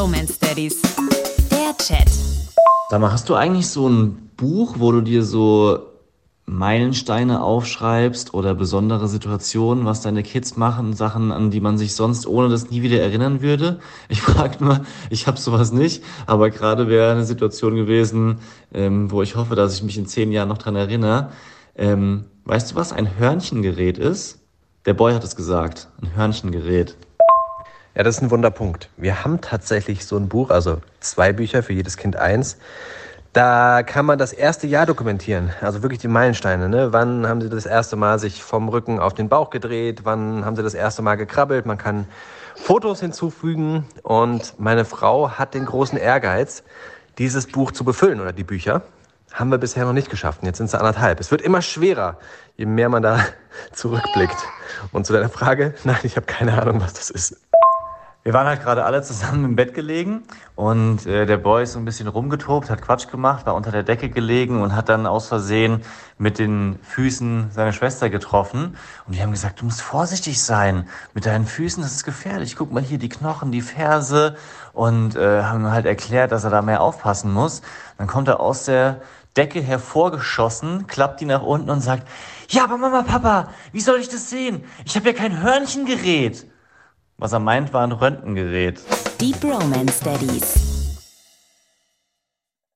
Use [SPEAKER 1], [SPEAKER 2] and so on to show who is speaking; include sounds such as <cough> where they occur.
[SPEAKER 1] Bromance Daddies. Der Chat.
[SPEAKER 2] Sag mal, hast du eigentlich so ein Buch, wo du dir so Meilensteine aufschreibst oder besondere Situationen, was deine Kids machen, Sachen, an die man sich sonst ohne das nie wieder erinnern würde? Ich <laughs> frage nur, ich habe sowas nicht, aber gerade wäre eine Situation gewesen, ähm, wo ich hoffe, dass ich mich in zehn Jahren noch dran erinnere. Ähm, weißt du, was ein Hörnchengerät ist? Der Boy hat es gesagt, ein Hörnchengerät.
[SPEAKER 3] Ja, das ist ein Wunderpunkt. Wir haben tatsächlich so ein Buch, also zwei Bücher für jedes Kind eins. Da kann man das erste Jahr dokumentieren, also wirklich die Meilensteine. Ne? Wann haben sie das erste Mal sich vom Rücken auf den Bauch gedreht? Wann haben sie das erste Mal gekrabbelt? Man kann Fotos hinzufügen und meine Frau hat den großen Ehrgeiz, dieses Buch zu befüllen oder die Bücher. Haben wir bisher noch nicht geschafft. Jetzt sind es anderthalb. Es wird immer schwerer, je mehr man da <laughs> zurückblickt. Und zu deiner Frage, nein, ich habe keine Ahnung, was das ist.
[SPEAKER 2] Wir waren halt gerade alle zusammen im Bett gelegen und äh, der Boy ist so ein bisschen rumgetobt, hat Quatsch gemacht, war unter der Decke gelegen und hat dann aus Versehen mit den Füßen seine Schwester getroffen. Und wir haben gesagt, du musst vorsichtig sein mit deinen Füßen, das ist gefährlich. Guck mal hier die Knochen, die Ferse und äh, haben halt erklärt, dass er da mehr aufpassen muss. Dann kommt er aus der Decke hervorgeschossen, klappt die nach unten und sagt, ja, aber Mama, Papa, wie soll ich das sehen? Ich habe ja kein Hörnchengerät. Was er meint, war ein Röntgengerät.
[SPEAKER 1] Die Bromance Daddies.